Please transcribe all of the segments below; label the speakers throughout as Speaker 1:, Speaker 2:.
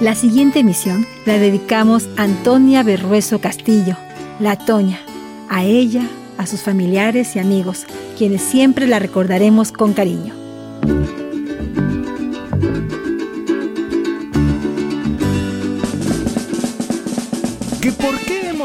Speaker 1: La siguiente emisión la dedicamos a Antonia Berrueso Castillo, la Toña, a ella, a sus familiares y amigos, quienes siempre la recordaremos con cariño.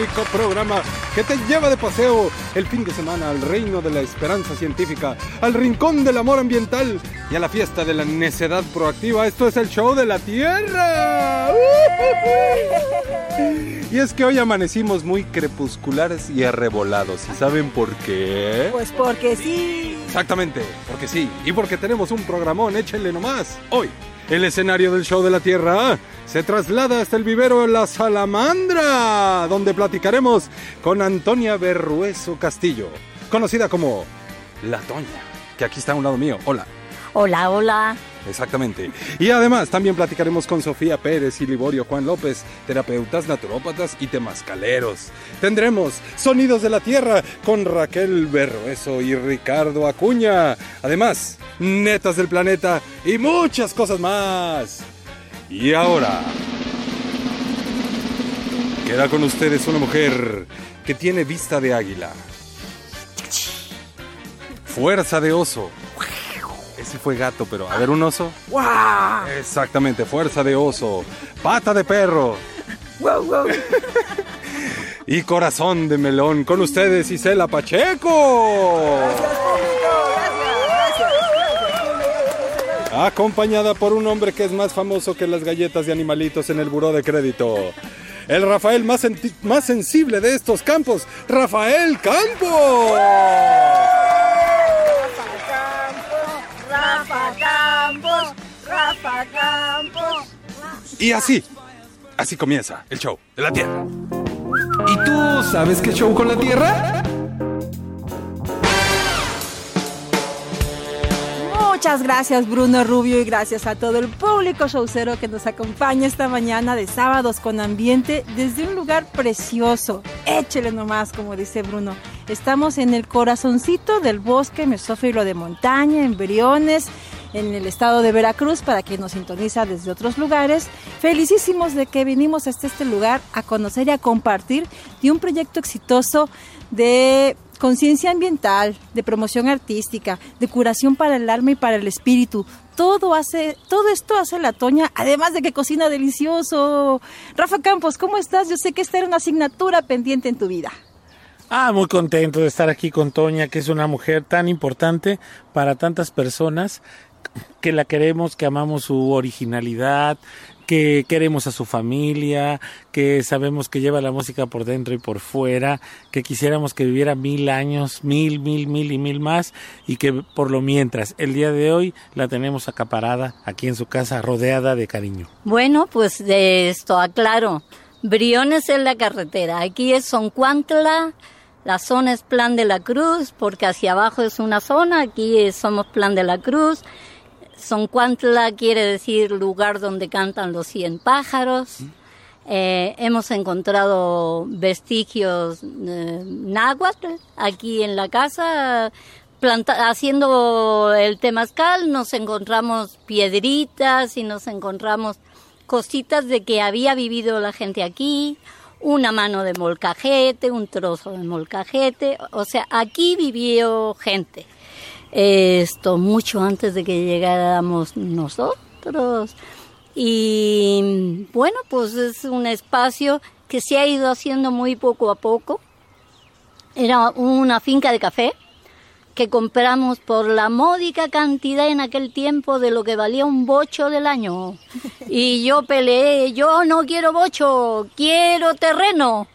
Speaker 2: Único programa que te lleva de paseo el fin de semana al reino de la esperanza científica, al rincón del amor ambiental y a la fiesta de la necedad proactiva. Esto es el show de la Tierra. Y es que hoy amanecimos muy crepusculares y arrebolados. ¿Y saben por qué?
Speaker 1: Pues porque sí.
Speaker 2: Exactamente, porque sí. Y porque tenemos un programón, échenle nomás. Hoy, el escenario del show de la Tierra se traslada hasta el vivero La Salamandra, donde platicaremos con Antonia Berrueso Castillo, conocida como La Toña, que aquí está a un lado mío. Hola.
Speaker 3: Hola, hola.
Speaker 2: Exactamente. Y además también platicaremos con Sofía Pérez y Liborio Juan López, terapeutas naturópatas y temascaleros. Tendremos Sonidos de la Tierra con Raquel Berrueso y Ricardo Acuña. Además, Netas del Planeta y muchas cosas más. Y ahora, queda con ustedes una mujer que tiene vista de águila, fuerza de oso. Ese fue gato, pero a ver un oso. Exactamente, fuerza de oso, pata de perro. y corazón de melón. Con ustedes, Isela Pacheco. Acompañada por un hombre que es más famoso que las galletas de animalitos en el buró de crédito. El Rafael más, más sensible de estos campos, Rafael Campos.
Speaker 3: Rafa Campos, Rafa Campos.
Speaker 2: Y así, así comienza el show de la Tierra.
Speaker 4: ¿Y tú sabes qué show con la Tierra?
Speaker 1: Muchas gracias Bruno Rubio y gracias a todo el público showcero que nos acompaña esta mañana de sábados con ambiente desde un lugar precioso. Échele nomás, como dice Bruno. Estamos en el corazoncito del bosque mesófilo de montaña, en Briones, en el estado de Veracruz, para quien nos sintoniza desde otros lugares. Felicísimos de que vinimos hasta este lugar a conocer y a compartir de un proyecto exitoso de conciencia ambiental, de promoción artística, de curación para el alma y para el espíritu. Todo hace, todo esto hace la Toña, además de que cocina delicioso. Rafa Campos, ¿cómo estás? Yo sé que esta era una asignatura pendiente en tu vida.
Speaker 5: Ah, muy contento de estar aquí con Toña, que es una mujer tan importante para tantas personas que la queremos, que amamos su originalidad, que queremos a su familia, que sabemos que lleva la música por dentro y por fuera, que quisiéramos que viviera mil años, mil, mil, mil y mil más, y que por lo mientras, el día de hoy la tenemos acaparada aquí en su casa, rodeada de cariño.
Speaker 3: Bueno, pues de esto aclaro. Briones es la carretera. Aquí es Soncuantla. La zona es Plan de la Cruz, porque hacia abajo es una zona. Aquí somos Plan de la Cruz. Soncuantla quiere decir lugar donde cantan los cien pájaros. Eh, hemos encontrado vestigios eh, náhuatl aquí en la casa. Planta- haciendo el temazcal nos encontramos piedritas y nos encontramos cositas de que había vivido la gente aquí, una mano de molcajete, un trozo de molcajete, o sea, aquí vivió gente. Esto mucho antes de que llegáramos nosotros. Y bueno, pues es un espacio que se ha ido haciendo muy poco a poco. Era una finca de café que compramos por la módica cantidad en aquel tiempo de lo que valía un bocho del año. Y yo peleé, yo no quiero bocho, quiero terreno.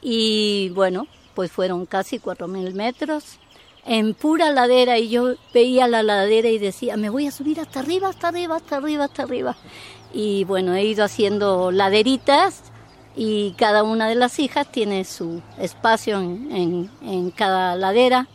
Speaker 3: Y bueno, pues fueron casi cuatro mil metros en pura ladera y yo veía la ladera y decía, me voy a subir hasta arriba, hasta arriba, hasta arriba, hasta arriba. Y bueno, he ido haciendo laderitas y cada una de las hijas tiene su espacio en, en, cada ladera.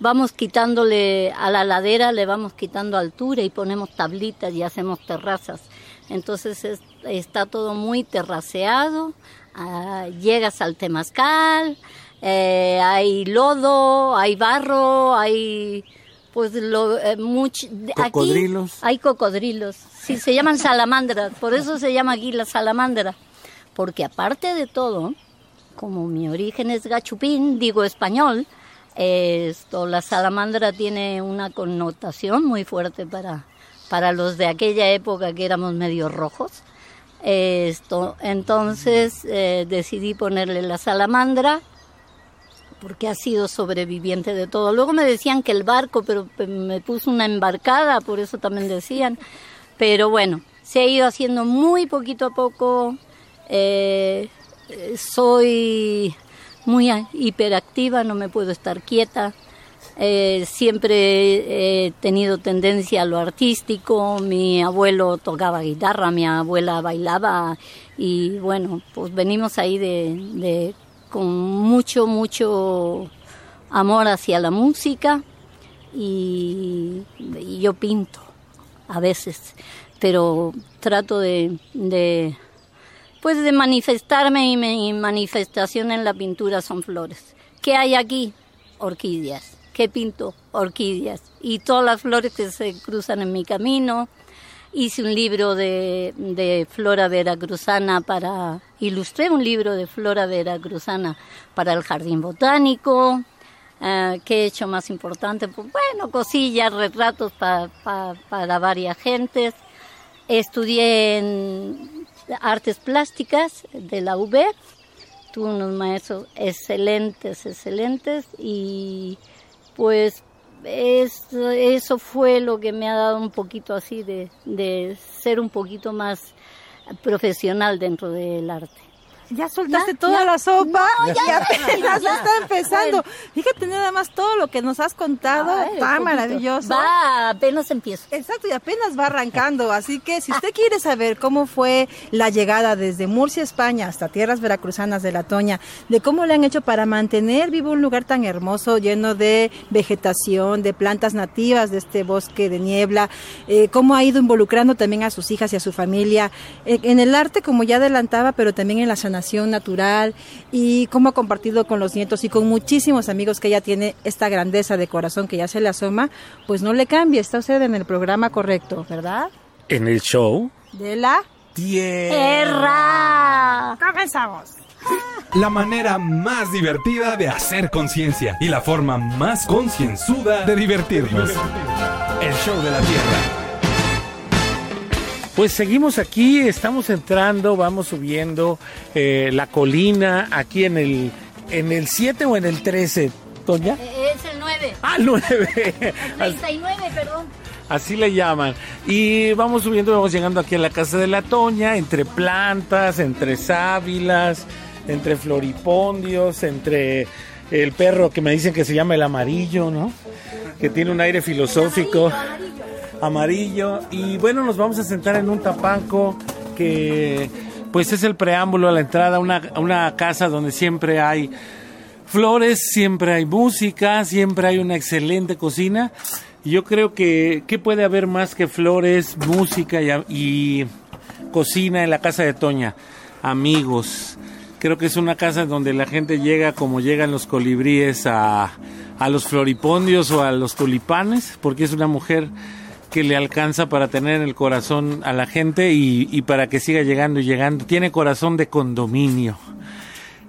Speaker 3: Vamos quitándole a la ladera, le vamos quitando altura y ponemos tablitas y hacemos terrazas. Entonces está todo muy terraceado, ah, llegas al temazcal, eh, hay lodo, hay barro, hay pues lo eh,
Speaker 5: cocodrilos.
Speaker 3: hay cocodrilos. Sí, se llaman salamandras, por eso se llama aquí la salamandra porque aparte de todo, como mi origen es gachupín, digo español, esto, la salamandra tiene una connotación muy fuerte para, para los de aquella época que éramos medio rojos. Esto, entonces eh, decidí ponerle la salamandra porque ha sido sobreviviente de todo. Luego me decían que el barco, pero me puso una embarcada, por eso también decían. Pero bueno, se ha ido haciendo muy poquito a poco eh, soy muy hiperactiva, no me puedo estar quieta. Eh, siempre he tenido tendencia a lo artístico. Mi abuelo tocaba guitarra, mi abuela bailaba y bueno, pues venimos ahí de, con mucho, mucho amor hacia la música y, yo pinto a veces, pero trato de pues de manifestarme y mi manifestación en la pintura son flores. ¿Qué hay aquí? Orquídeas. ¿Qué pinto? Orquídeas. Y todas las flores que se cruzan en mi camino. Hice un libro de, de flora veracruzana para... Ilustré un libro de flora veracruzana para el jardín botánico. Uh, ¿Qué he hecho más importante? Pues bueno, cosillas, retratos para varias gentes. Estudié artes plásticas de la UB. Tuve unos maestros excelentes, excelentes y pues eso fue lo que me ha dado un poquito así de, de ser un poquito más profesional dentro del arte.
Speaker 1: Ya soltaste toda la sopa y apenas está empezando. Fíjate nada más todo lo que nos has contado, va maravilloso.
Speaker 3: Va, apenas empiezo.
Speaker 1: Exacto, y apenas va arrancando. Así que si usted quiere saber cómo fue la llegada desde Murcia, España, hasta tierras veracruzanas de la Toña, de cómo le han hecho para mantener vivo un lugar tan hermoso, lleno de vegetación, de plantas nativas de este bosque de niebla, eh, cómo ha ido involucrando también a sus hijas y a su familia eh, en el arte, como ya adelantaba, pero también en la natural y cómo ha compartido con los nietos y con muchísimos amigos que ella tiene esta grandeza de corazón que ya se le asoma, pues no le cambie, está usted en el programa correcto, ¿verdad?
Speaker 5: En el show
Speaker 1: de la
Speaker 3: Tierra.
Speaker 1: Comenzamos.
Speaker 4: La manera más divertida de hacer conciencia y la forma más concienzuda de divertirnos. El show de la Tierra.
Speaker 5: Pues seguimos aquí, estamos entrando, vamos subiendo eh, la colina aquí en el en el 7 o en el 13, Toña.
Speaker 3: Eh, es el 9.
Speaker 5: Ah, 9.
Speaker 3: El 39, perdón.
Speaker 5: Así le llaman. Y vamos subiendo, vamos llegando aquí a la casa de la Toña, entre plantas, entre sábilas, entre floripondios, entre el perro que me dicen que se llama el amarillo, ¿no? Que tiene un aire filosófico amarillo. Y bueno, nos vamos a sentar en un tapanco que pues es el preámbulo a la entrada a una, una casa donde siempre hay flores, siempre hay música, siempre hay una excelente cocina. Yo creo que, ¿qué puede haber más que flores, música y, y cocina en la casa de Toña? Amigos. Creo que es una casa donde la gente llega como llegan los colibríes a, a los floripondios o a los tulipanes, porque es una mujer que le alcanza para tener en el corazón a la gente y, para que siga llegando y llegando. Tiene corazón de condominio.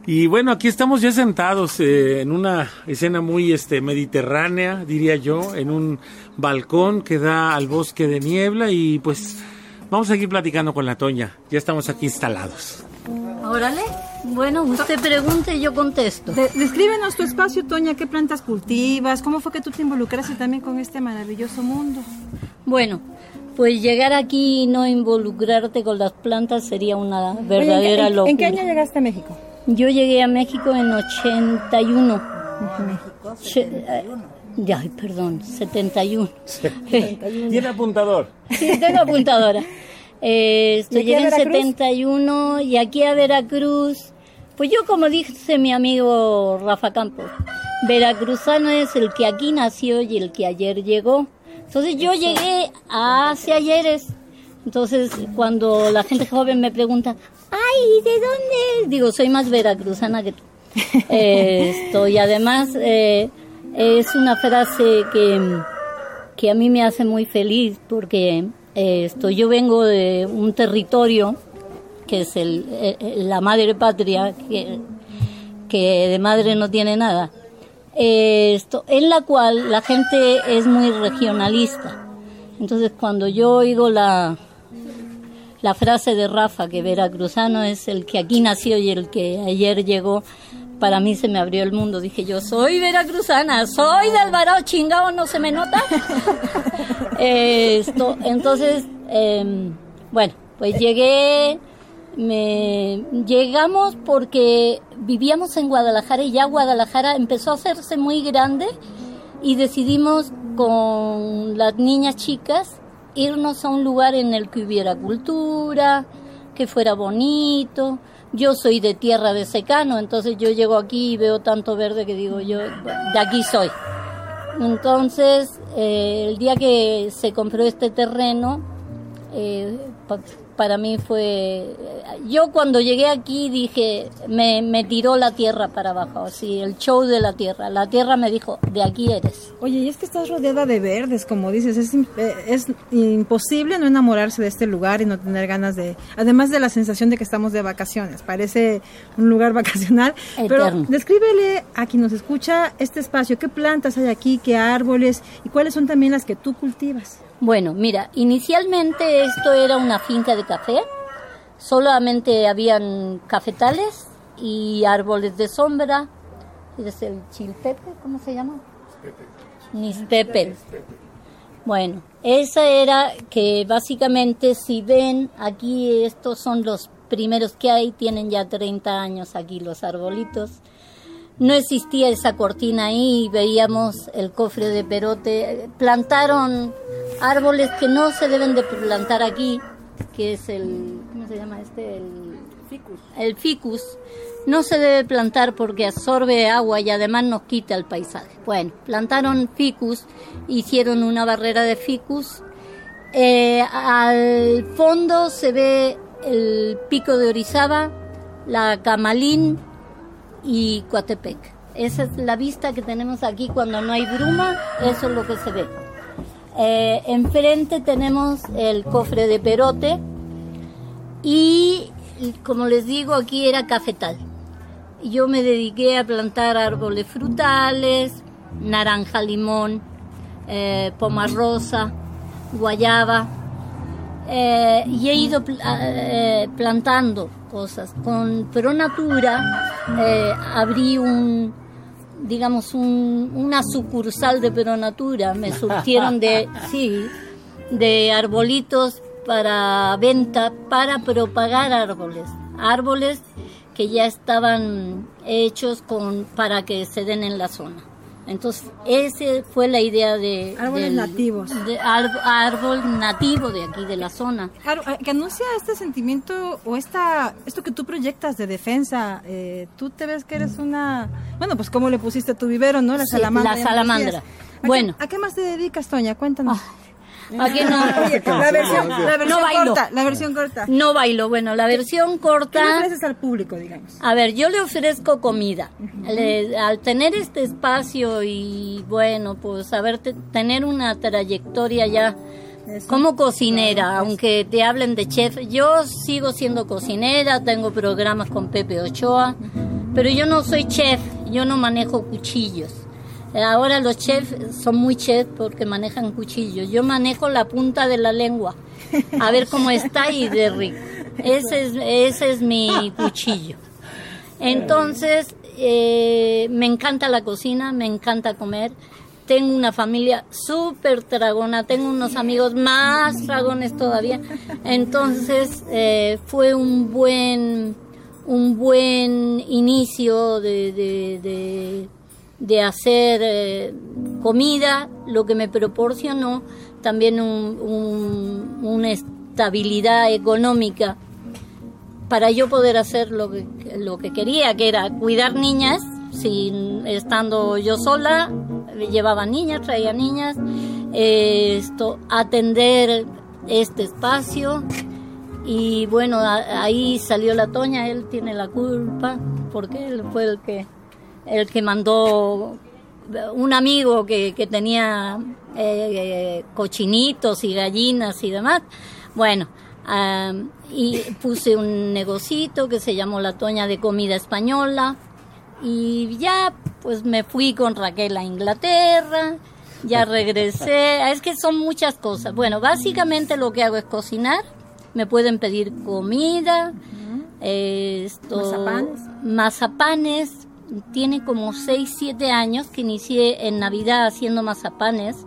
Speaker 5: Y bueno, aquí estamos ya sentados eh, en una escena muy este, mediterránea, diría yo, en un balcón que da al bosque de niebla y pues vamos a seguir platicando con la Toña. Ya estamos aquí instalados.
Speaker 3: Órale. Bueno, usted pregunte y yo contesto.
Speaker 1: De- descríbenos tu espacio, Toña, qué plantas cultivas, cómo fue que tú te involucraste también con este maravilloso mundo.
Speaker 3: Bueno, pues llegar aquí y no involucrarte con las plantas sería una
Speaker 1: Oye, ¿en qué-
Speaker 3: verdadera
Speaker 1: en,
Speaker 3: locura.
Speaker 1: ¿En qué año llegaste a México?
Speaker 3: Yo llegué a México en 81. Se- eh, ya, ay, perdón, 71.
Speaker 5: Tiene apuntador.
Speaker 3: Sí, tengo apuntadora. Eh, esto,
Speaker 1: ¿Y aquí a
Speaker 3: llegué en
Speaker 1: Veracruz?
Speaker 3: 71 y aquí a Veracruz, pues yo como dice mi amigo Rafa Campos, veracruzano es el que aquí nació y el que ayer llegó. Entonces yo llegué hace ayeres. Entonces cuando la gente joven me pregunta, ay, ¿de dónde? Digo, soy más veracruzana que tú. Eh, esto, y además eh, es una frase que que a mí me hace muy feliz porque esto, yo vengo de un territorio que es el, eh, eh, la madre patria, que, que de madre no tiene nada, esto, en la cual la gente es muy regionalista. Entonces cuando yo oigo la, la frase de Rafa, que veracruzano es el que aquí nació y el que ayer llegó, para mí se me abrió el mundo. Dije yo, soy veracruzana, soy de Alvarado, chingado, ¿no se me nota? Esto, entonces, em, bueno, pues llegué, me, llegamos porque vivíamos en Guadalajara y ya Guadalajara empezó a hacerse muy grande y decidimos con las niñas chicas irnos a un lugar en el que hubiera cultura, que fuera bonito. Yo soy de tierra de secano, entonces yo llego aquí y veo tanto verde que digo yo, de aquí soy. Entonces, eh, el día que se compró este terreno, eh, para mí fue... Yo cuando llegué aquí dije, me, me tiró la tierra para abajo, así, el show de la tierra. La tierra me dijo, de aquí eres.
Speaker 1: Oye, y es que estás rodeada de verdes, como dices, es, es imposible no enamorarse de este lugar y no tener ganas de, además de la sensación de que estamos de vacaciones, parece un lugar vacacional, pero descríbele a quien nos escucha este espacio, qué plantas hay aquí, qué árboles y cuáles son también las que tú cultivas.
Speaker 3: Bueno, mira, inicialmente esto era una finca de café, solamente habían cafetales y árboles de sombra, es el chilpepe, ¿cómo se llama? Nispepe. Bueno, esa era que básicamente si ven aquí estos son los primeros que hay, tienen ya 30 años aquí los arbolitos. No existía esa cortina ahí, veíamos el cofre de perote. Plantaron árboles que no se deben de plantar aquí, que es el, ¿cómo se llama este? El ficus. El ficus. No se debe plantar porque absorbe agua y además nos quita el paisaje. Bueno, plantaron ficus, hicieron una barrera de ficus. Eh, al fondo se ve el pico de Orizaba, la Camalín, y Coatepec. Esa es la vista que tenemos aquí cuando no hay bruma, eso es lo que se ve. Eh, enfrente tenemos el cofre de perote y como les digo aquí era cafetal. Yo me dediqué a plantar árboles frutales, naranja, limón, eh, rosa, guayaba, eh, y he ido pl- eh, plantando cosas. Con Pronatura eh, abrí un, digamos, un, una sucursal de Pronatura. Me surtieron de, sí, de arbolitos para venta, para propagar árboles. Árboles que ya estaban hechos con, para que se den en la zona. Entonces, esa fue la idea de...
Speaker 1: Árboles nativos.
Speaker 3: de ar- árbol nativo de aquí, de la zona.
Speaker 1: Claro, eh, que anuncia este sentimiento o esta, esto que tú proyectas de defensa. eh, tú te ves que eres una, bueno, pues cómo le pusiste a tu vivero, ¿no? La
Speaker 3: Sí,
Speaker 1: salamandra.
Speaker 3: la salamandra.
Speaker 1: decías. ¿A qué-
Speaker 3: Bueno.
Speaker 1: ¿A qué más te dedicas, Toña? Cuéntanos.
Speaker 3: Aquí no,
Speaker 1: la versión, la versión
Speaker 3: No bailo.
Speaker 1: corta, la versión corta.
Speaker 3: no bailo. Bueno, la versión
Speaker 1: ¿Qué le
Speaker 3: corta...
Speaker 1: ofreces al público, digamos?
Speaker 3: A ver, yo le ofrezco comida. Le- al tener este espacio y bueno, pues saber te- tener una trayectoria ya
Speaker 1: Eso.
Speaker 3: como cocinera, aunque te hablen de chef, yo sigo siendo cocinera, tengo programas con Pepe Ochoa, pero yo no soy chef, yo no manejo cuchillos. Eh, Ahora los chefs son muy chef porque manejan cuchillos. Yo manejo la punta de la lengua, a ver cómo está y de rico. Ese es, ese es mi cuchillo. Entonces, eh, me encanta la cocina, me encanta comer. Tengo una familia súper dragona, tengo unos amigos más dragones todavía. Entonces, eh, fue un buen, un buen inicio de, de hacer eh, comida, lo que me proporcionó también un, un, una estabilidad económica para yo poder hacer lo que, lo que quería, que era cuidar niñas, sin estando yo sola, llevaba niñas, traía niñas, esto, atender este espacio. Y bueno, ahí salió la Toña, él tiene la culpa porque él fue el que el que mandó un amigo que, que tenía eh, cochinitos y gallinas y demás. Bueno, ah, y puse un negocito que se llamó La Toña de Comida Española y ya pues me fui con Raquel a Inglaterra, ya regresé, es que son muchas cosas. Bueno, básicamente lo que hago es cocinar, me pueden pedir comida, eh, esto,
Speaker 1: Mazapanes.
Speaker 3: mazapanes, tiene como 6, 7 años que inicié en Navidad haciendo mazapanes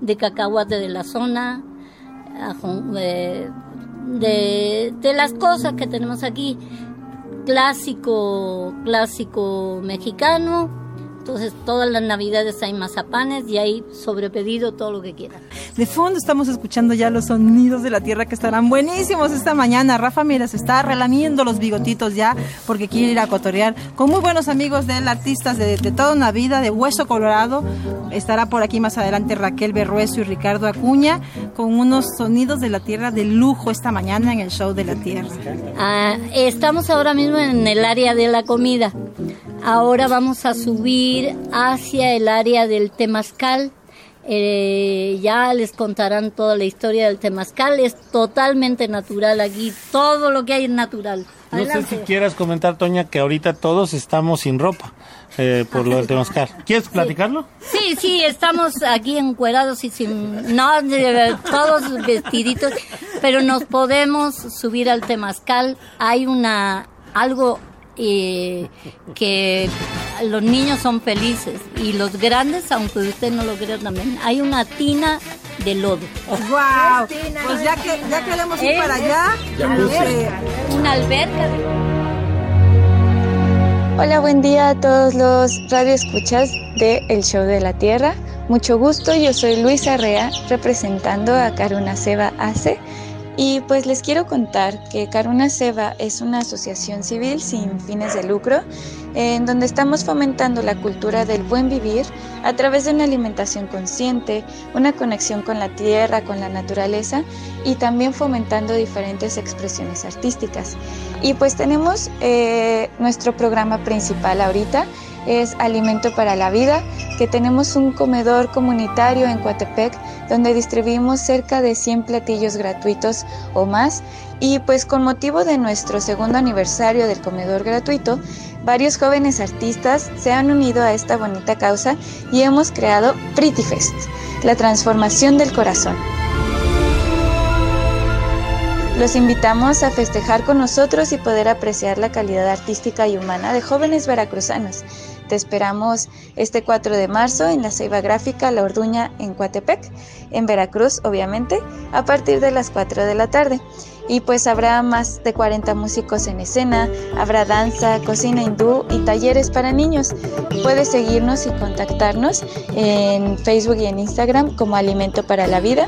Speaker 3: de cacahuate de la zona, eh, de, de las cosas que tenemos aquí, clásico, clásico mexicano. Entonces todas las navidades hay mazapanes y hay sobrepedido todo lo que quieran.
Speaker 1: De fondo estamos escuchando ya los sonidos de la tierra que estarán buenísimos esta mañana. Rafa, mira, se está relamiendo los bigotitos ya porque quiere ir a cotorear con muy buenos amigos de él, artistas de, de toda una vida, de Hueso Colorado. Estará por aquí más adelante Raquel Berrueso y Ricardo Acuña con unos sonidos de la tierra de lujo esta mañana en el show de la tierra.
Speaker 3: Ah, estamos ahora mismo en el área de la comida. Ahora vamos a subir hacia el área del temazcal. Eh, ya les contarán toda la historia del temazcal. Es totalmente natural aquí. Todo lo que hay es natural.
Speaker 5: No sé si quieras comentar, Toña, que ahorita todos estamos sin ropa eh, por lo del temazcal. ¿Quieres platicarlo?
Speaker 3: Sí, sí, estamos aquí encuerados y sin... No, todos vestiditos, pero nos podemos subir al temazcal. Hay una... algo eh, que los niños son felices y los grandes, aunque usted no lo crea también, hay una tina de lodo.
Speaker 1: ¡Wow! Pues ya que ya queremos ir
Speaker 3: Eh,
Speaker 1: para allá. eh,
Speaker 3: Una alberca de
Speaker 6: Hola, buen día a todos los radioescuchas de El Show de la Tierra. Mucho gusto, yo soy Luisa Rea, representando a Caruna Seba ACE. Y pues les quiero contar que Caruna Seba es una asociación civil sin fines de lucro, en donde estamos fomentando la cultura del buen vivir a través de una alimentación consciente, una conexión con la tierra, con la naturaleza y también fomentando diferentes expresiones artísticas. Y pues tenemos eh, nuestro programa principal ahorita, es Alimento para la Vida, que tenemos un comedor comunitario en Coatepec donde distribuimos cerca de 100 platillos gratuitos o más. Y pues con motivo de nuestro segundo aniversario del comedor gratuito, varios jóvenes artistas se han unido a esta bonita causa y hemos creado Pretty Fest, la transformación del corazón. Los invitamos a festejar con nosotros y poder apreciar la calidad artística y humana de jóvenes veracruzanos. Te esperamos este 4 de marzo en la Ceiba Gráfica La Orduña en Coatepec, en Veracruz, obviamente, a partir de las 4 de la tarde. Y pues habrá más de 40 músicos en escena, habrá danza, cocina hindú y talleres para niños. Puedes seguirnos y contactarnos en Facebook y en Instagram como Alimento para la Vida.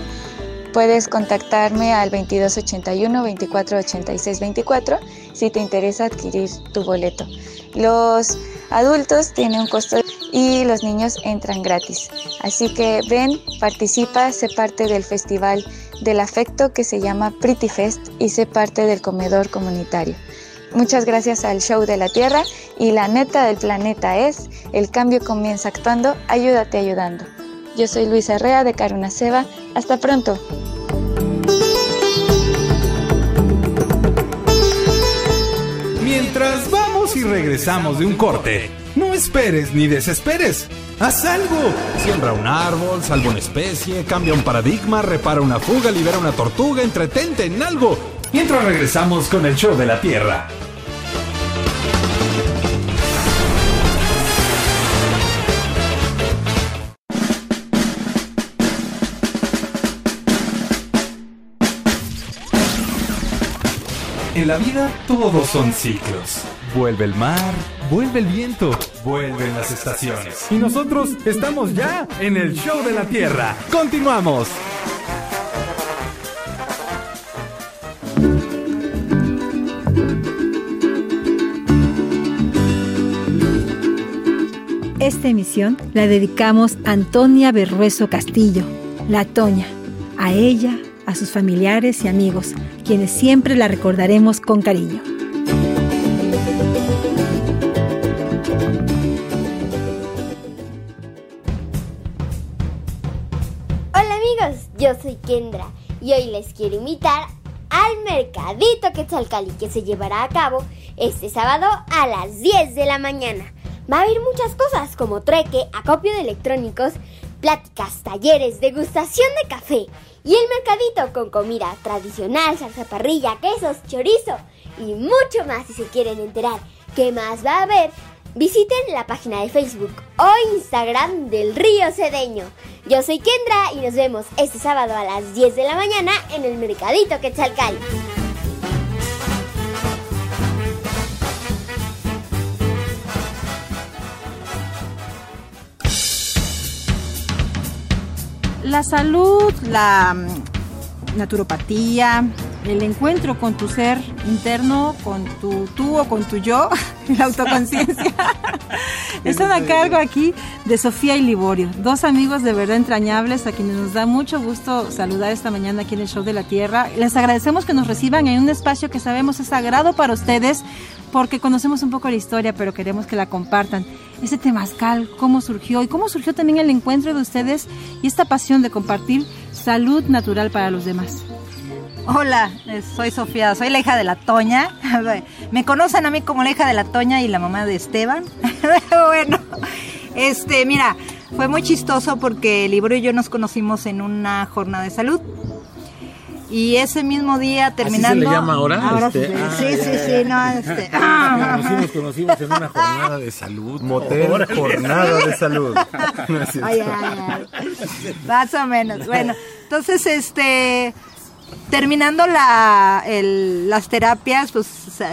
Speaker 6: Puedes contactarme al 2281 2486 24 si te interesa adquirir tu boleto. Los adultos tienen un costo y los niños entran gratis. Así que ven, participa, sé parte del festival del afecto que se llama Pretty Fest y sé parte del comedor comunitario. Muchas gracias al Show de la Tierra y la neta del planeta es, el cambio comienza actuando, ayúdate ayudando. Yo soy Luisa Herrea de Caruna Seba. Hasta pronto.
Speaker 4: Mientras vamos y regresamos de un corte, no esperes ni desesperes. Haz algo. Siembra un árbol, salva una especie, cambia un paradigma, repara una fuga, libera una tortuga, entretente en algo. mientras regresamos con el show de la Tierra. En la vida todos son ciclos. Vuelve el mar, vuelve el viento, vuelven las estaciones. Y nosotros estamos ya en el show de la Tierra. Continuamos.
Speaker 1: Esta emisión la dedicamos a Antonia Berrueso Castillo, la Toña, a ella, a sus familiares y amigos, quienes siempre la recordaremos con cariño.
Speaker 7: Hola amigos, yo soy Kendra y hoy les quiero invitar al Mercadito Quetzalcali que se llevará a cabo este sábado a las 10 de la mañana. Va a haber muchas cosas como treque, acopio de electrónicos, pláticas, talleres, degustación de café y el mercadito con comida tradicional, salsa parrilla, quesos, chorizo y mucho más si se quieren enterar qué más va a haber. Visiten la página de Facebook o Instagram del Río Cedeño. Yo soy Kendra y nos vemos este sábado a las 10 de la mañana en el Mercadito Quetzalcali.
Speaker 1: La salud, la mm, naturopatía, el encuentro con tu ser interno, con tu tú o con tu yo, la autoconciencia. Están a cargo aquí de Sofía y Liborio, dos amigos de verdad entrañables a quienes nos da mucho gusto saludar esta mañana aquí en el Show de la Tierra. Les agradecemos que nos reciban en un espacio que sabemos es sagrado para ustedes porque conocemos un poco la historia, pero queremos que la compartan. Ese temazcal, cómo surgió y cómo surgió también el encuentro de ustedes y esta pasión de compartir salud natural para los demás.
Speaker 8: Hola, eh, soy Sofía, soy la hija de la Toña. Me conocen a mí como la hija de la Toña y la mamá de Esteban. bueno, este, mira, fue muy chistoso porque Libro y yo nos conocimos en una jornada de salud. Y ese mismo día terminando.
Speaker 5: ¿Así se le llama ahora?
Speaker 8: Ahora
Speaker 5: Este,
Speaker 8: sí,
Speaker 5: ah,
Speaker 8: sí,
Speaker 5: ya,
Speaker 8: sí,
Speaker 5: ya,
Speaker 8: sí,
Speaker 5: ya.
Speaker 8: no, este.
Speaker 5: Nos nos conocimos en una jornada de salud.
Speaker 2: Motel, jornada de salud. No.
Speaker 8: Ay, ay, ay. Más o menos. Bueno, entonces, este, terminando la, el- las terapias, pues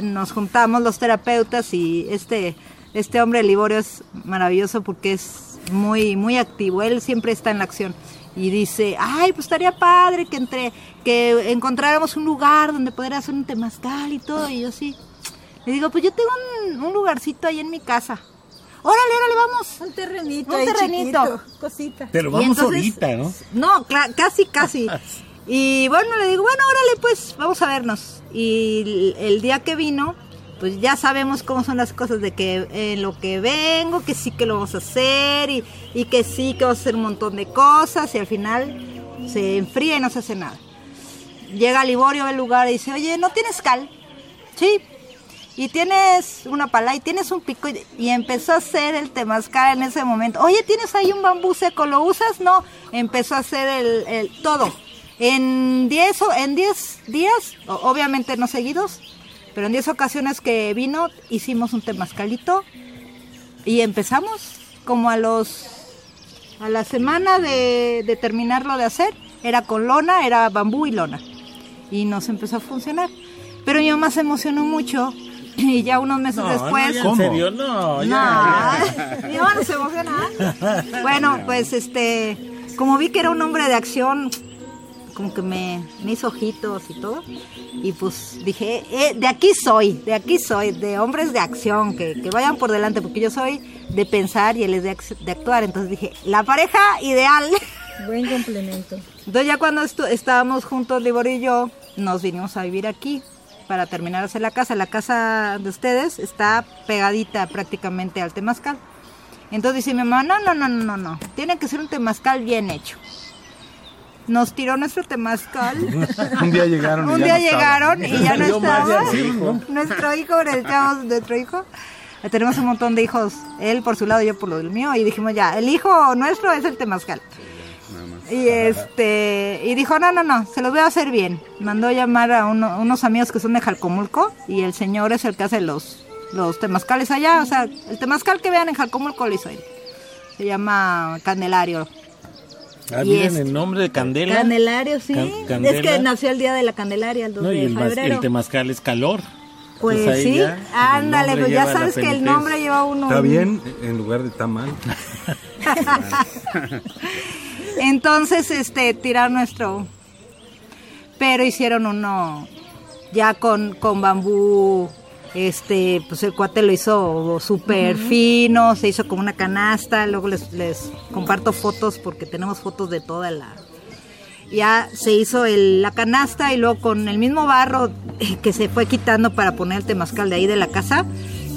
Speaker 8: nos juntamos los terapeutas y este, este hombre Liborio es maravilloso porque es muy, muy activo. Él siempre está en la acción y dice, ay, pues estaría padre que entre, que encontráramos un lugar donde poder hacer un temazcal y todo. Y yo sí. Le digo, pues yo tengo un, un lugarcito ahí en mi casa. Órale, órale, vamos.
Speaker 1: Un terrenito.
Speaker 8: Un
Speaker 1: ahí
Speaker 8: terrenito.
Speaker 1: chiquito, cosita.
Speaker 5: Pero vamos
Speaker 8: entonces-
Speaker 5: ahorita, ¿no?
Speaker 8: No, casi, casi. Y bueno, le digo, bueno, órale, pues vamos a vernos. Y el, día que vino, pues ya sabemos cómo son las cosas de que en lo que vengo, que sí que lo vamos a hacer y, y que sí que vamos a hacer un montón de cosas y al final se enfría y no se hace nada. Llega Liborio al lugar y dice, oye, ¿no tienes cal? Sí. Y tienes una pala y tienes un pico y, empezó a hacer el temazcal en ese momento. Oye, ¿tienes ahí un bambú seco? ¿Lo usas? No. Empezó a hacer el- todo. En 10 o- en 10 días, obviamente no seguidos, pero en 10 ocasiones que vino hicimos un temazcalito y empezamos como a los a la semana de, de terminarlo de hacer, era con lona, era bambú y lona. Y nos empezó a funcionar. Pero mi mamá se emocionó mucho y ya unos meses
Speaker 5: No,
Speaker 8: después...
Speaker 5: no. ¿En serio? No, ya.
Speaker 8: No, mi mamá no se emociona. Bueno, pues este, como vi que era un hombre de acción, como que me, me hizo ojitos y todo. Y pues dije, eh, de aquí soy, de aquí soy, de hombres de acción, que, que vayan por delante, porque yo soy de pensar y él es de, de actuar. Entonces dije, la pareja ideal.
Speaker 1: Buen complemento.
Speaker 8: Entonces ya cuando estábamos juntos, Libor y yo, nos vinimos a vivir aquí para terminar de hacer la casa. La casa de ustedes está pegadita prácticamente al temazcal. Entonces dice mi mamá, no, no, no, no, no, no, tiene que ser un temazcal bien hecho. Nos tiró nuestro temazcal.
Speaker 2: Un día llegaron y
Speaker 8: Un
Speaker 2: ya
Speaker 8: día
Speaker 2: no estaba.
Speaker 8: llegaron y ya no estaba. Nuestro hijo, necesitamos nuestro hijo. Tenemos un montón de hijos, él por su lado, yo por lo del mío, y dijimos ya, el hijo nuestro es el temazcal. Y este y dijo, no, no, no, se los voy a hacer bien. Mandó llamar a uno- unos amigos que son de Jalcomulco y el señor es el que hace los, los temazcales allá. O sea, el temazcal que vean en Jalcomulco lo hizo él. Se llama Candelario.
Speaker 5: Ah,
Speaker 8: Y
Speaker 5: miren el nombre de Candela.
Speaker 8: Candelario, sí.
Speaker 5: Can-
Speaker 8: es que nació el día de la Candelaria, el 2
Speaker 5: No, y
Speaker 8: de
Speaker 5: el, mas-
Speaker 8: febrero.
Speaker 5: el temazcal es calor.
Speaker 8: Pues sí,
Speaker 5: ya, el
Speaker 8: ándale, pues ya sabes que el nombre lleva uno.
Speaker 2: Está bien, en lugar de tamal.
Speaker 8: Entonces, este, tiraron nuestro. Pero hicieron uno ya con, con bambú. Este, pues el cuate lo hizo súper fino, se hizo como una canasta. Luego les, les comparto fotos porque tenemos fotos de toda la. Ya se hizo el- la canasta y luego con el mismo barro que se fue quitando para poner el temazcal de ahí de la casa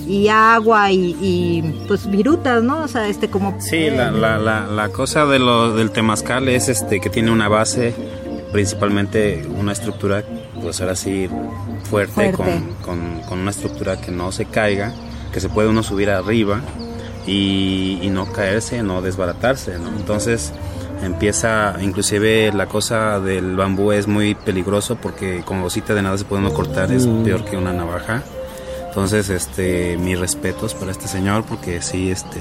Speaker 8: y agua y, y, pues virutas, ¿no? O sea, este como
Speaker 9: Sí, la, la, la, la cosa de lo, del temazcal es este que tiene una base, principalmente una estructura, pues ahora sí, fuerte,
Speaker 8: Fuerte.
Speaker 9: Con, con, con una estructura que no se caiga, que se puede uno subir arriba y, y no caerse, no desbaratarse, ¿no? Entonces empieza, inclusive la cosa del bambú es muy peligroso porque con cosita de nada se puede uno cortar, es
Speaker 5: Mm.
Speaker 9: peor que una navaja. Entonces, este, mis respetos para este señor porque sí, este,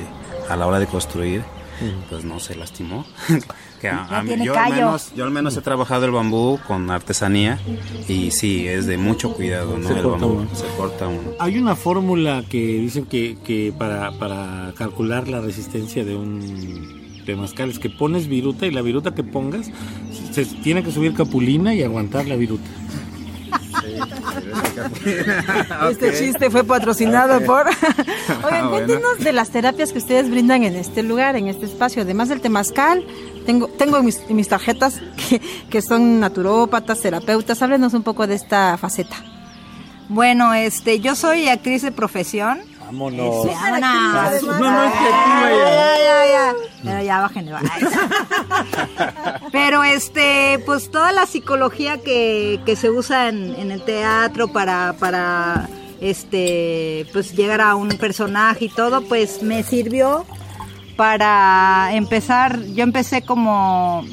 Speaker 9: a la hora de construir, pues no se lastimó. que a-
Speaker 8: Ya
Speaker 9: a mí-
Speaker 8: tiene
Speaker 9: yo, al menos, yo al menos he trabajado el bambú con artesanía y sí, es de mucho cuidado, ¿no?
Speaker 5: Se
Speaker 9: el
Speaker 5: corta
Speaker 9: bambú
Speaker 5: uno.
Speaker 9: se corta uno.
Speaker 5: Hay una fórmula que dicen que, que para, para calcular la resistencia de un temazcal es que pones viruta y la viruta que pongas se tiene que subir capulina y aguantar la viruta.
Speaker 1: Este chiste fue patrocinado por... Oigan,
Speaker 9: Ah, bueno.
Speaker 1: cuéntenos de las terapias que ustedes brindan en este lugar, en este espacio. Además del temazcal, tengo, tengo mis, mis tarjetas que, que son naturópatas, terapeutas. Háblenos un poco de esta faceta.
Speaker 8: Bueno, este, yo soy actriz de profesión.
Speaker 5: Vámonos.
Speaker 8: Este, vámonos.
Speaker 5: No, no es creativa
Speaker 8: ya,
Speaker 5: ya.
Speaker 8: ya, ya. Pero ya bájenle. Pero este, pues toda la psicología que, que se usa en, en el teatro para, para este, pues llegar a un personaje y todo, pues me sirvió para empezar, yo empecé como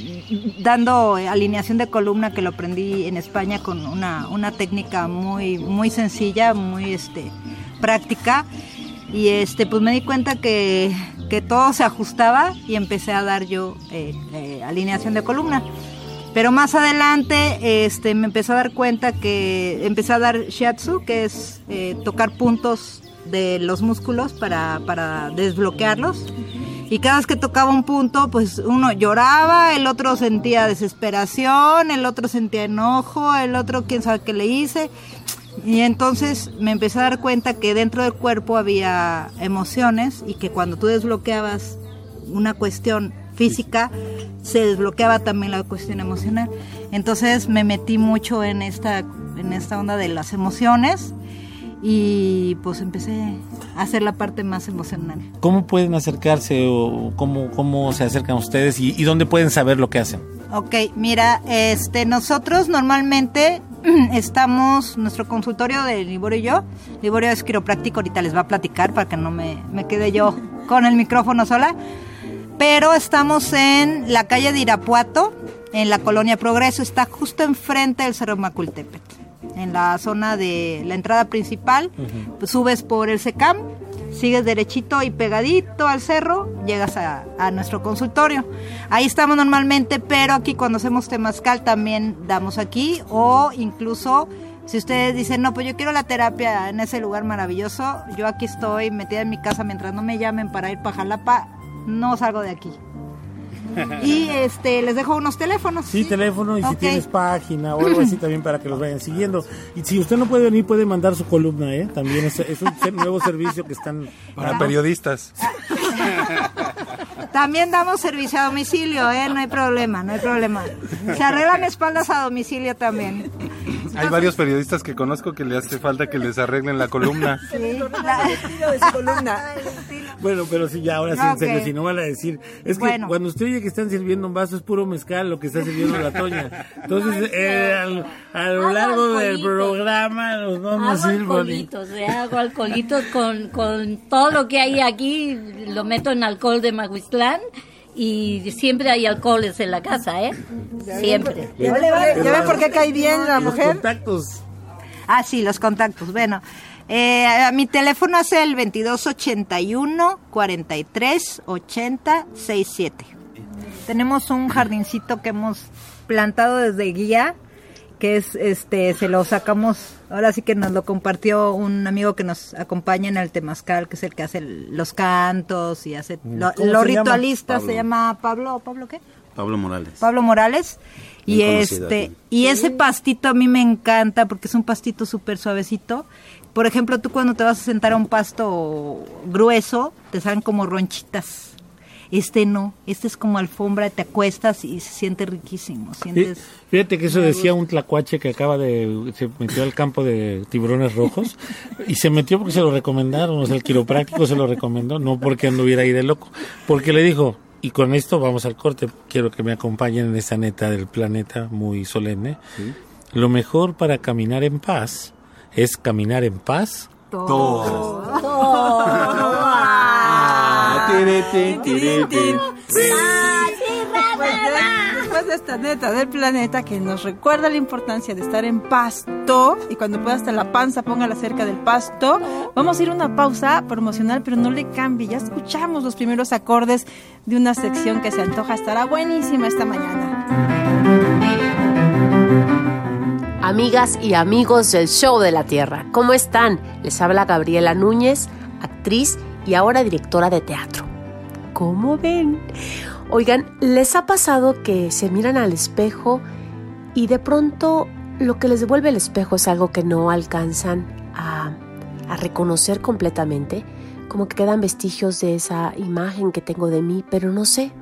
Speaker 8: dando alineación de columna que lo aprendí en España con una, una técnica muy, muy sencilla, muy este, práctica. Y este, pues me di cuenta que, que todo se ajustaba y empecé a dar yo eh, eh, alineación de columna. Pero más adelante este, me empecé a dar cuenta que empecé a dar shiatsu, que es eh, tocar puntos de los músculos para, para desbloquearlos. Y cada vez que tocaba un punto, pues uno lloraba, el otro sentía desesperación, el otro sentía enojo, el otro quién sabe qué le hice. Y entonces me empecé a dar cuenta que dentro del cuerpo había emociones y que cuando tú desbloqueabas una cuestión física, se desbloqueaba también la cuestión emocional. Entonces me metí mucho en esta, en esta onda de las emociones y pues empecé a hacer la parte más emocional.
Speaker 5: ¿Cómo pueden acercarse o cómo, cómo se acercan ustedes y, y dónde pueden saber lo que hacen?
Speaker 8: Ok, mira, este, nosotros normalmente estamos, nuestro consultorio de Liborio y yo, Liborio es quiropráctico, ahorita les va a platicar para que no me, me quede yo con el micrófono sola, pero estamos en la calle de Irapuato, en la colonia Progreso, está justo enfrente del Cerro Macultepet, en la zona de la entrada principal, pues subes por el SECAM, sigues derechito y pegadito al cerro, llegas a, nuestro consultorio. Ahí estamos normalmente, pero aquí cuando hacemos temazcal también damos aquí o incluso si ustedes dicen, no, pues yo quiero la terapia en ese lugar maravilloso, yo aquí estoy metida en mi casa mientras no me llamen para ir para Jalapa, no salgo de aquí. Y este les dejo unos teléfonos.
Speaker 5: Sí, teléfono y si tienes página o algo así también para que los vayan siguiendo. Y si usted no puede venir, puede mandar su columna, ¿eh? También es, es un nuevo servicio que están...
Speaker 2: Para periodistas.
Speaker 8: También damos servicio a domicilio, ¿eh? No hay problema, no hay problema. Se arreglan espaldas a domicilio también.
Speaker 2: Hay varios periodistas que conozco que le hace falta que les arreglen la columna.
Speaker 8: Sí, la-
Speaker 1: de su columna.
Speaker 5: Bueno, pero sí, ya, ahora sí, en
Speaker 8: Ok.
Speaker 5: serio, si no van a decir... Es que
Speaker 8: Bueno.
Speaker 5: cuando usted oye que están sirviendo un vaso, es puro mezcal lo que está sirviendo la toña. Entonces, eh, al- a lo
Speaker 3: Hago
Speaker 5: largo del programa nos vamos
Speaker 3: Hago
Speaker 5: a ir
Speaker 3: alcoholitos, eh, hago alcoholitos con, con todo lo que hay aquí, lo meto en alcohol de Maguistlán Y siempre hay alcoholes en la casa, ¿eh? Siempre.
Speaker 1: ¿Ya ven, ¿Ya ven por qué cae bien la mujer?
Speaker 5: Contactos.
Speaker 8: Ah, sí, los contactos. Bueno, eh, mi teléfono es el 2281 43 80 67. Tenemos un jardincito que hemos plantado desde guía, que es este, se lo sacamos, ahora sí que nos lo compartió un amigo que nos acompaña en el Temazcal, que es el que hace los cantos y hace lo-
Speaker 5: ¿Cómo
Speaker 8: los
Speaker 5: se llama?
Speaker 8: ritualistas,
Speaker 9: Pablo.
Speaker 8: se llama Pablo, ¿Pablo qué?
Speaker 9: Pablo Morales.
Speaker 8: Pablo Morales. Y
Speaker 9: Bien
Speaker 8: este,
Speaker 9: aquí.
Speaker 8: y ese pastito a mí me encanta porque es un pastito súper suavecito. Por ejemplo, tú cuando te vas a sentar a un pasto grueso, te salen como ronchitas. Este no, este es como alfombra, te acuestas y se siente riquísimo.
Speaker 5: Sí,
Speaker 8: Sientes
Speaker 5: Fíjate que eso decía un tlacuache que acaba de. se metió al campo de tiburones rojos y se metió porque se lo recomendaron. O sea, el quiropráctico se lo recomendó, no porque anduviera ahí de loco. Porque le dijo, y con esto vamos al corte, quiero que me acompañen en esta neta del planeta muy solemne. Lo mejor para caminar en paz es caminar en paz.
Speaker 2: Ah, tiri,
Speaker 1: Después de esta neta del planeta que nos recuerda la importancia de estar en pasto y cuando pueda hasta la panza póngala cerca del pasto, vamos a ir a una pausa promocional, pero no le cambie. Ya escuchamos los primeros acordes de una sección que se antoja estará buenísima esta mañana.
Speaker 10: Amigas y amigos del Show de la Tierra, ¿cómo están? Les habla Gabriela Núñez, actriz y ahora directora de teatro. ¿Cómo ven? Oigan, ¿les ha pasado que se miran al espejo y de pronto lo que les devuelve el espejo es algo que no alcanzan a, a reconocer completamente? Como que quedan vestigios de esa imagen que tengo de mí, pero no sé.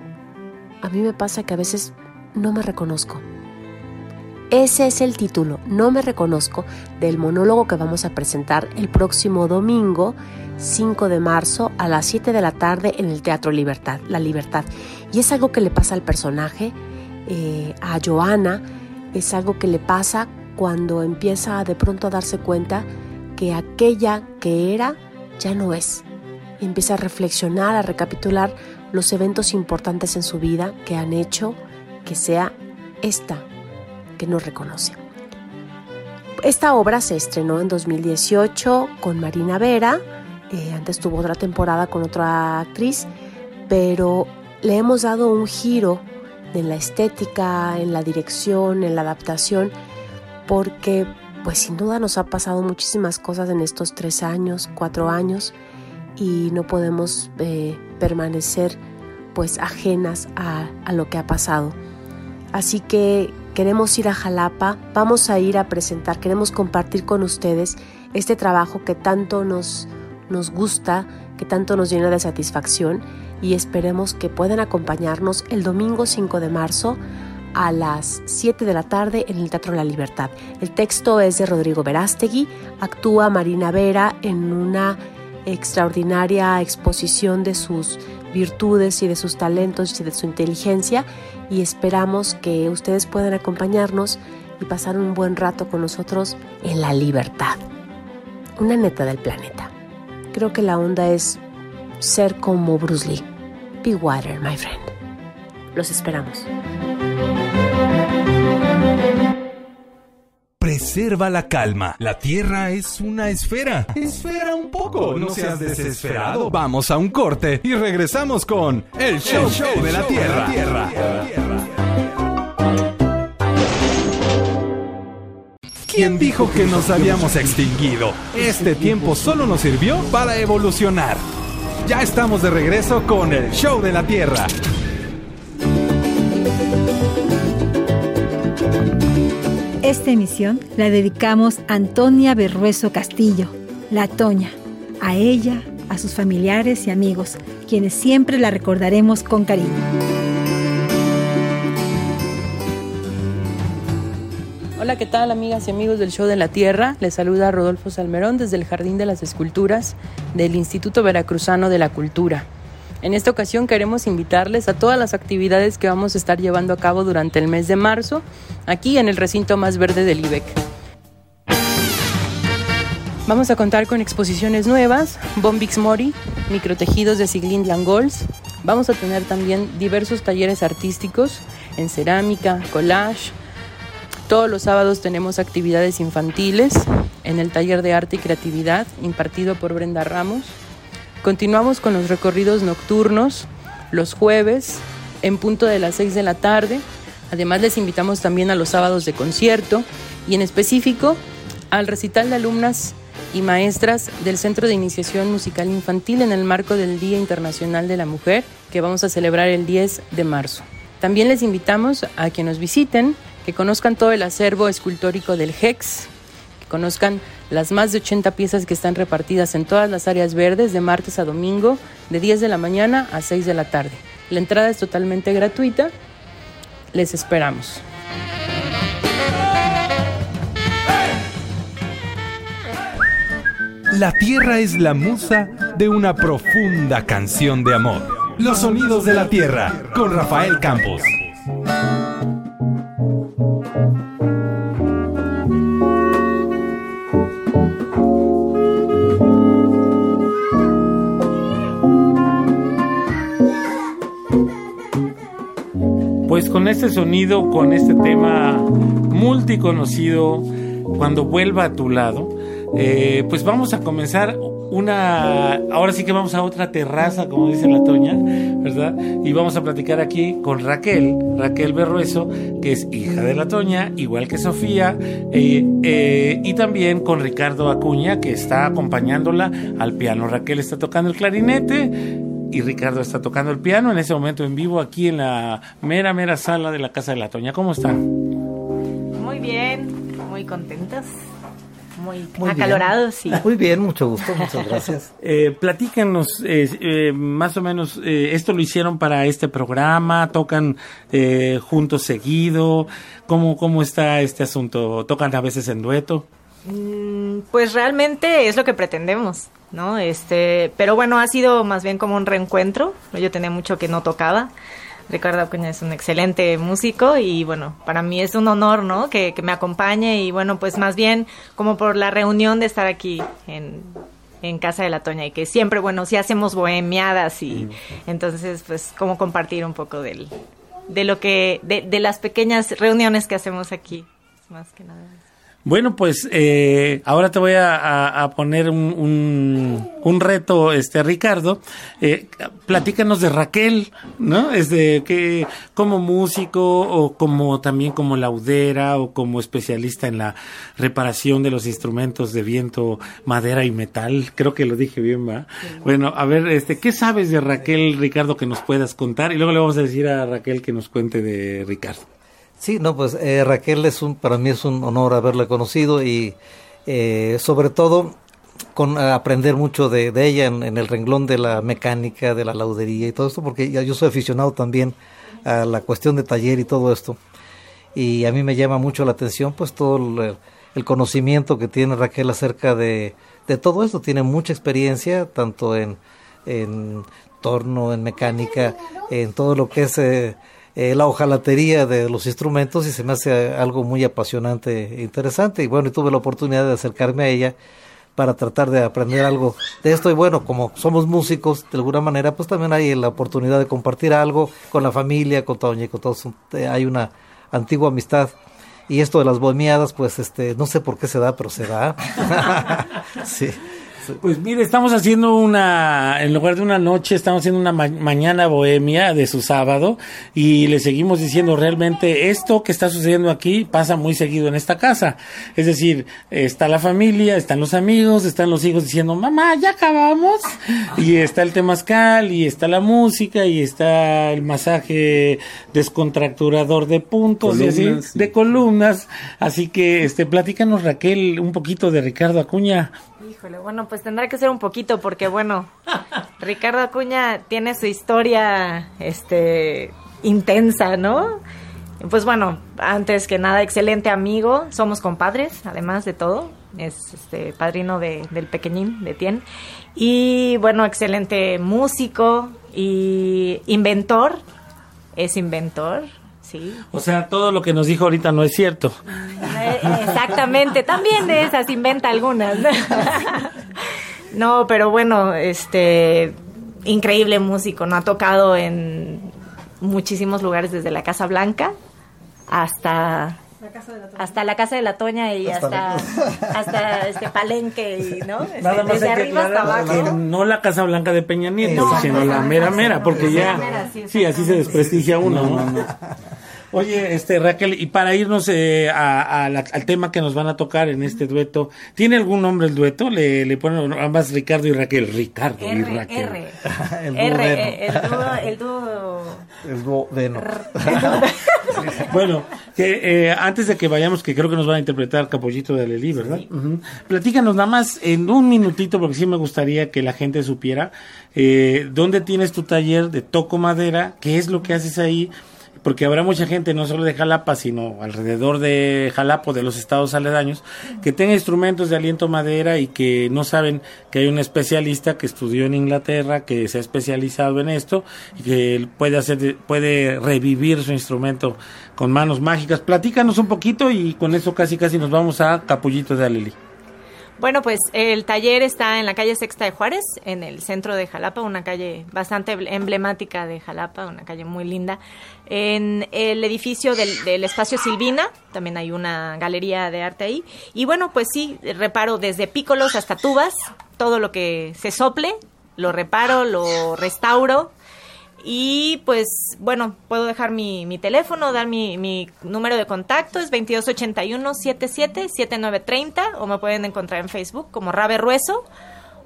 Speaker 10: A mí me pasa que a veces no me reconozco. Ese es el título, No me reconozco, del monólogo que vamos a presentar el próximo domingo, 5 de marzo, a las 7 de la tarde en el Teatro Libertad, La Libertad. Y es algo que le pasa al personaje, eh, a Joana, es algo que le pasa cuando empieza de pronto a darse cuenta que aquella que era ya no es. Y empieza a reflexionar, a recapitular los eventos importantes en su vida que han hecho que sea esta que no reconoce. Esta obra se estrenó en 2018 con Marina Vera, eh, antes tuvo otra temporada con otra actriz, pero le hemos dado un giro en la estética, en la dirección, en la adaptación, porque pues sin duda nos ha pasado muchísimas cosas en estos tres años, cuatro años, y no podemos eh, permanecer pues ajenas a, a lo que ha pasado. Así que queremos ir a Jalapa, vamos a ir a presentar, queremos compartir con ustedes este trabajo que tanto nos, nos gusta, que tanto nos llena de satisfacción y esperemos que puedan acompañarnos el domingo 5 de marzo a las 7 de la tarde en el Teatro La Libertad. El texto es de Rodrigo Verástegui, actúa Marina Vera en una extraordinaria exposición de sus virtudes y de sus talentos y de su inteligencia y esperamos que ustedes puedan acompañarnos y pasar un buen rato con nosotros en la libertad. Una neta del planeta. Creo que la onda es ser como Bruce Lee. Be water, my friend. Los esperamos.
Speaker 4: Preserva la calma. La Tierra es una esfera. Esfera un poco. No seas desesperado. Vamos a un corte y regresamos con El Show, de la Tierra. ¿Quién dijo que nos habíamos extinguido? Este tiempo solo nos sirvió para evolucionar. Ya estamos de regreso con el Show de la Tierra.
Speaker 1: Esta emisión la dedicamos a Antonia Berrueso Castillo, la Toña, a ella, a sus familiares y amigos, quienes siempre la recordaremos con cariño.
Speaker 11: Hola, ¿qué tal amigas y amigos del Show de la Tierra? Les saluda Rodolfo Salmerón desde el Jardín de las Esculturas del Instituto Veracruzano de la Cultura. En esta ocasión queremos invitarles a todas las actividades que vamos a estar llevando a cabo durante el mes de marzo, aquí en el recinto más verde del IBEC. Vamos a contar con exposiciones nuevas, Bombix Mori, microtejidos de Siglin Langols, Vamos a tener también diversos talleres artísticos en cerámica, collage. Todos los sábados tenemos actividades infantiles en el taller de arte y creatividad impartido por Brenda Ramos. Continuamos con los recorridos nocturnos los jueves en punto de las 6 de la tarde. Además les invitamos también a los sábados de concierto y en específico al recital de alumnas y maestras del Centro de Iniciación Musical Infantil en el marco del Día Internacional de la Mujer que vamos a celebrar el 10 de marzo. También les invitamos a que nos visiten, que conozcan todo el acervo escultórico del HEX, que conozcan las más de 80 piezas que están repartidas en todas las áreas verdes de martes a domingo, de 10 de la mañana a 6 de la tarde. La entrada es totalmente gratuita. Les esperamos.
Speaker 4: La tierra es la musa de una profunda canción de amor. Los sonidos de la tierra con Rafael Campos.
Speaker 5: Sonido, con este tema multiconocido, cuando vuelva a tu lado, eh, pues vamos a comenzar una, ahora sí que vamos a otra terraza, como dice la Toña, ¿verdad? Y vamos a platicar aquí con Raquel, Raquel Berrueso, que es hija de la Toña, igual que Sofía, eh, eh, y también con Ricardo Acuña, que está acompañándola al piano. Raquel está tocando el clarinete y Ricardo está tocando el piano en ese momento en vivo aquí en la mera, mera sala de la Casa de la Toña. ¿Cómo están?
Speaker 12: Muy bien, muy contentos muy, acalorados. Sí.
Speaker 13: Muy bien, mucho gusto, muchas gracias.
Speaker 5: Eh, platícanos, eh, eh, más o menos, eh, ¿esto lo hicieron para este programa? ¿Tocan eh, juntos seguido? ¿Cómo, ¿Cómo está este asunto? ¿Tocan a veces en dueto?
Speaker 12: Mm, Pues realmente es lo que pretendemos, ¿no? Este, pero bueno, ha sido más bien como un reencuentro. Yo tenía mucho que no tocaba. Ricardo Acuña es un excelente músico y bueno, para mí es un honor, ¿no? Que, que me acompañe y bueno, pues más bien como por la reunión de estar aquí en, en Casa de la Toña y que siempre, bueno, sí hacemos bohemiadas y entonces pues como compartir un poco del, de lo que, de, de las pequeñas reuniones que hacemos aquí, más que nada.
Speaker 5: Bueno, pues eh, ahora te voy a, a- a poner un, un, un reto, este Ricardo. Eh, platícanos de Raquel, ¿no? Es de que como músico o como también como laudera o como especialista en la reparación de los instrumentos de viento, madera y metal. Creo que lo dije bien, ¿va? Bueno, a ver, este, ¿qué sabes de Raquel, Ricardo, que nos puedas contar? Y luego le vamos a decir a Raquel que nos cuente de Ricardo.
Speaker 13: Sí, no, pues eh, Raquel es un, para mí es un honor haberla conocido y eh, sobre todo con eh, aprender mucho de, de ella en, el renglón de la mecánica, de la laudería y todo esto, porque ya yo soy aficionado también a la cuestión de taller y todo esto. Y a mí me llama mucho la atención pues todo el, el conocimiento que tiene Raquel acerca de, de todo esto. Tiene mucha experiencia, tanto en, en torno, en mecánica, en todo lo que es eh, eh, la hojalatería de los instrumentos y se me hace algo muy apasionante e interesante. Y bueno, y tuve la oportunidad de acercarme a ella para tratar de aprender algo de esto. Y bueno, como somos músicos, de alguna manera, pues también hay la oportunidad de compartir algo con la familia, con Toña y con todos. Eh, Hay una antigua amistad. Y esto de las bohemiadas, pues este, no sé por qué se da, pero se da. sí.
Speaker 5: Pues mire, estamos haciendo una, en lugar de una noche, estamos haciendo una ma- mañana bohemia de su sábado y le seguimos diciendo realmente esto que está sucediendo aquí pasa muy seguido en esta casa. Es decir, está la familia, están los amigos, están los hijos diciendo, mamá, ya acabamos. Y está el temazcal y está la música y está el masaje descontracturador de puntos y así,
Speaker 2: sí.
Speaker 5: de columnas. Así que, este, platícanos Raquel un poquito de Ricardo Acuña.
Speaker 12: Bueno, pues tendrá que ser un poquito porque bueno, Ricardo Acuña tiene su historia este intensa, ¿no? Pues bueno, antes que nada, excelente amigo, somos compadres, además de todo, es este padrino de, del pequeñín, de Tien, y bueno, excelente músico y inventor, es inventor, sí,
Speaker 5: O sea, todo lo que nos dijo ahorita no es cierto.
Speaker 12: Eh, Exactamente, también de esas inventa algunas. No, pero bueno, este increíble músico, ¿no? Ha tocado en muchísimos lugares, desde la Casa Blanca hasta hasta la casa de la Toña y hasta, hasta, este Palenque y, ¿no? Este,
Speaker 5: Nada más
Speaker 12: desde arriba hasta abajo.
Speaker 5: que no la Casa Blanca de Peña Nieto,
Speaker 12: No,
Speaker 5: sino
Speaker 12: no,
Speaker 5: la mera mera, porque ya,
Speaker 12: mera, sí,
Speaker 5: sí, así se desprestigia uno, ¿no? Oye, este Raquel, y para irnos eh, a- a la- al tema que nos van a tocar en este dueto, ¿tiene algún nombre el dueto? Le, le ponen ambas Ricardo y Raquel, Ricardo y
Speaker 12: R,
Speaker 5: Raquel.
Speaker 12: R.
Speaker 13: El
Speaker 12: R,
Speaker 13: dúo
Speaker 12: eh, el dúo, el dúo
Speaker 13: El dúo Veno.
Speaker 5: Bueno, que, eh, antes de que vayamos, que creo que nos van a interpretar Capollito de Alelí, ¿verdad? Ujú. Platícanos nada más en un minutito, porque sí me gustaría que la gente supiera eh, dónde tienes tu taller de toco madera, qué es lo que haces ahí, porque habrá mucha gente, no solo de Jalapa, sino alrededor de Jalapa, de los estados aledaños, que tenga instrumentos de aliento madera y que no saben que hay un especialista que estudió en Inglaterra, que se ha especializado en esto y que puede hacer, puede revivir su instrumento con manos mágicas. Platícanos un poquito y con eso casi casi nos vamos a Capullito de Aleli.
Speaker 12: Bueno, pues el taller está en la calle Sexta de Juárez, en el centro de Jalapa, una calle bastante emblemática de Jalapa, una calle muy linda. En el edificio del, del espacio Silvina, también hay una galería de arte ahí. Y bueno, pues sí, reparo desde pícolos hasta tubas, todo lo que se sople, lo reparo, lo restauro. Y pues bueno, puedo dejar mi, mi teléfono, dar mi, mi número de contacto, es 2281-77-7930 o me pueden encontrar en Facebook como Rabe Rueso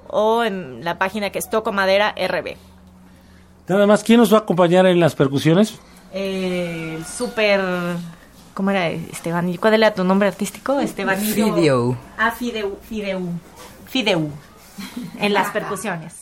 Speaker 12: o en la página que es Toco Madera RB.
Speaker 5: Nada más, ¿quién nos va a acompañar en las percusiones?
Speaker 12: Eh, El súper... ¿Cómo era Esteban? ¿Cuál era tu nombre artístico? Estebanillo.
Speaker 14: Fideu.
Speaker 12: Ah, Fideu. Fideu. Fideu. En las percusiones.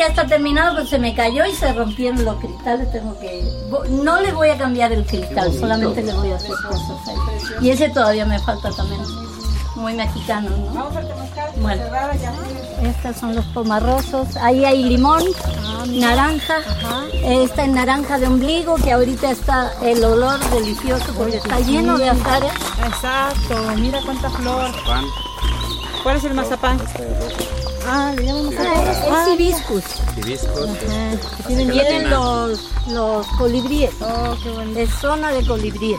Speaker 3: Ya está terminado, pero se me cayó y se rompieron los cristales. Tengo que. No le voy a cambiar el cristal, solamente le voy a hacer cosas ahí. Y ese todavía me falta también. Muy mexicano, ¿no? Bueno, estos son los pomarrosos. Ahí hay limón, naranja. Esta es naranja de ombligo, que ahorita está el olor delicioso porque está lleno de azares.
Speaker 1: Exacto, mira cuánta flor. ¿Cuál es el mazapán? Ah, le llaman.
Speaker 3: Ah, es hibiscus.
Speaker 1: Ajá, que tienen
Speaker 3: Vienen los, los colibríes.
Speaker 1: Oh, qué bonito.
Speaker 3: Es zona de colibríes.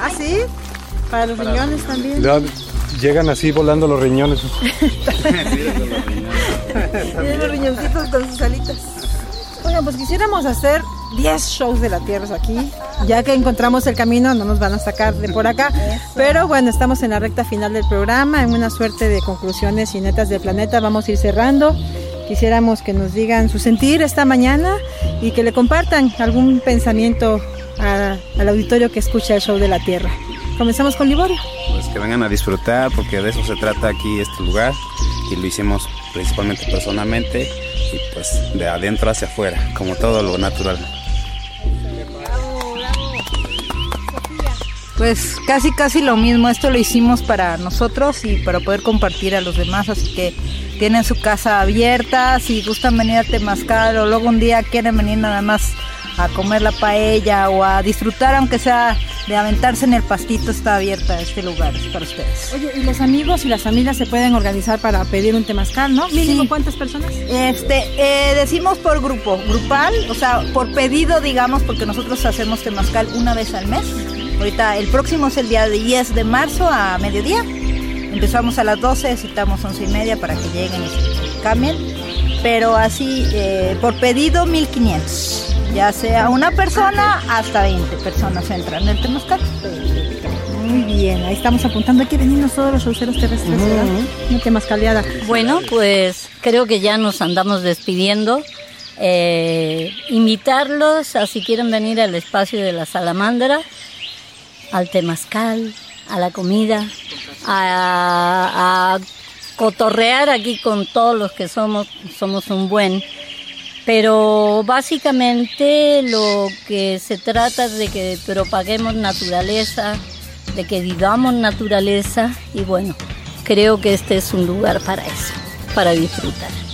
Speaker 1: Ah, sí. Para los riñones también.
Speaker 2: Ya llegan así volando los riñones.
Speaker 1: Tienen los riñoncitos con sus alitas. Bueno, pues quisiéramos hacer 10 shows de la Tierra aquí. Ya que encontramos el camino, no nos van a sacar de por acá. Pero bueno, estamos en la recta final del programa, en una suerte de conclusiones y netas del planeta. Vamos a ir cerrando. Quisiéramos que nos digan su sentir esta mañana y que le compartan algún pensamiento a- al auditorio que escucha el show de la Tierra. Comenzamos con Liborio.
Speaker 9: Pues que vengan a disfrutar porque de eso se trata aquí este lugar y lo hicimos principalmente personalmente y pues de adentro hacia afuera, como todo lo natural.
Speaker 8: Pues casi casi lo mismo, esto lo hicimos para nosotros y para poder compartir a los demás, así que tienen su casa abierta, si gustan venir a Temazcal o luego un día quieren venir nada más a comer la paella o a disfrutar aunque sea de aventarse en el pastito, está abierta este lugar es para ustedes.
Speaker 1: Oye, y los amigos y las familias se pueden organizar para pedir un temazcal, ¿no? Mínimo,
Speaker 8: Sí.
Speaker 1: ¿cuántas personas?
Speaker 8: Este, eh, decimos por grupo, grupal, o sea, por pedido, digamos, porque nosotros hacemos temazcal una vez al mes. Ahorita el próximo es el día 10 de marzo a mediodía. Empezamos a las 12, citamos 11 y media para que lleguen y se cambien. Pero así, eh, por pedido 1500. Ya sea una persona hasta 20 personas entran en el temazcal.
Speaker 1: Muy bien, ahí estamos apuntando. Hay que venirnos todos los showceros terrestres, ¿verdad? Una temazcaleada.
Speaker 3: Bueno, pues creo que ya nos andamos despidiendo. Eh, invitarlos a si quieren venir al espacio de la salamandra, al temazcal, a la comida, a, cotorrear aquí con todos los que somos, somos un buen. Pero básicamente lo que se trata es de que propaguemos naturaleza, de que vivamos naturaleza y bueno, creo que este es un lugar para eso, para disfrutar.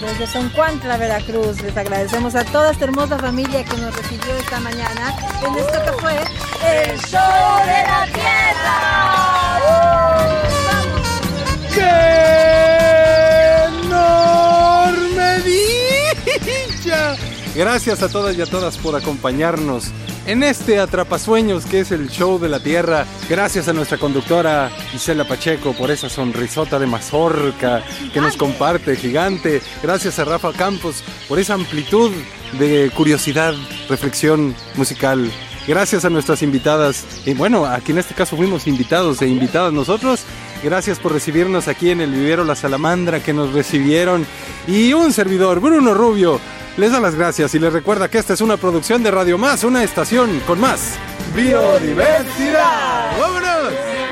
Speaker 1: Desde Soncuantla, Veracruz, les agradecemos a toda esta hermosa familia que nos recibió esta mañana en esto que fue el show de la
Speaker 2: ¡Qué enorme dicha! Gracias a todas y a todas por acompañarnos en este Atrapasueños que es el show de la Tierra. Gracias a nuestra conductora Isela Pacheco por esa sonrisota de mazorca que nos comparte, gigante. Gracias a Rafa Campos por esa amplitud de curiosidad, reflexión musical. Gracias a nuestras invitadas, y bueno, aquí en este caso fuimos invitados e invitadas nosotros. Gracias por recibirnos aquí en el vivero La Salamandra que nos recibieron. Y un servidor, Bruno Rubio, les da las gracias y les recuerda que esta es una producción de Radio Más, una estación con más biodiversidad. ¡Vámonos!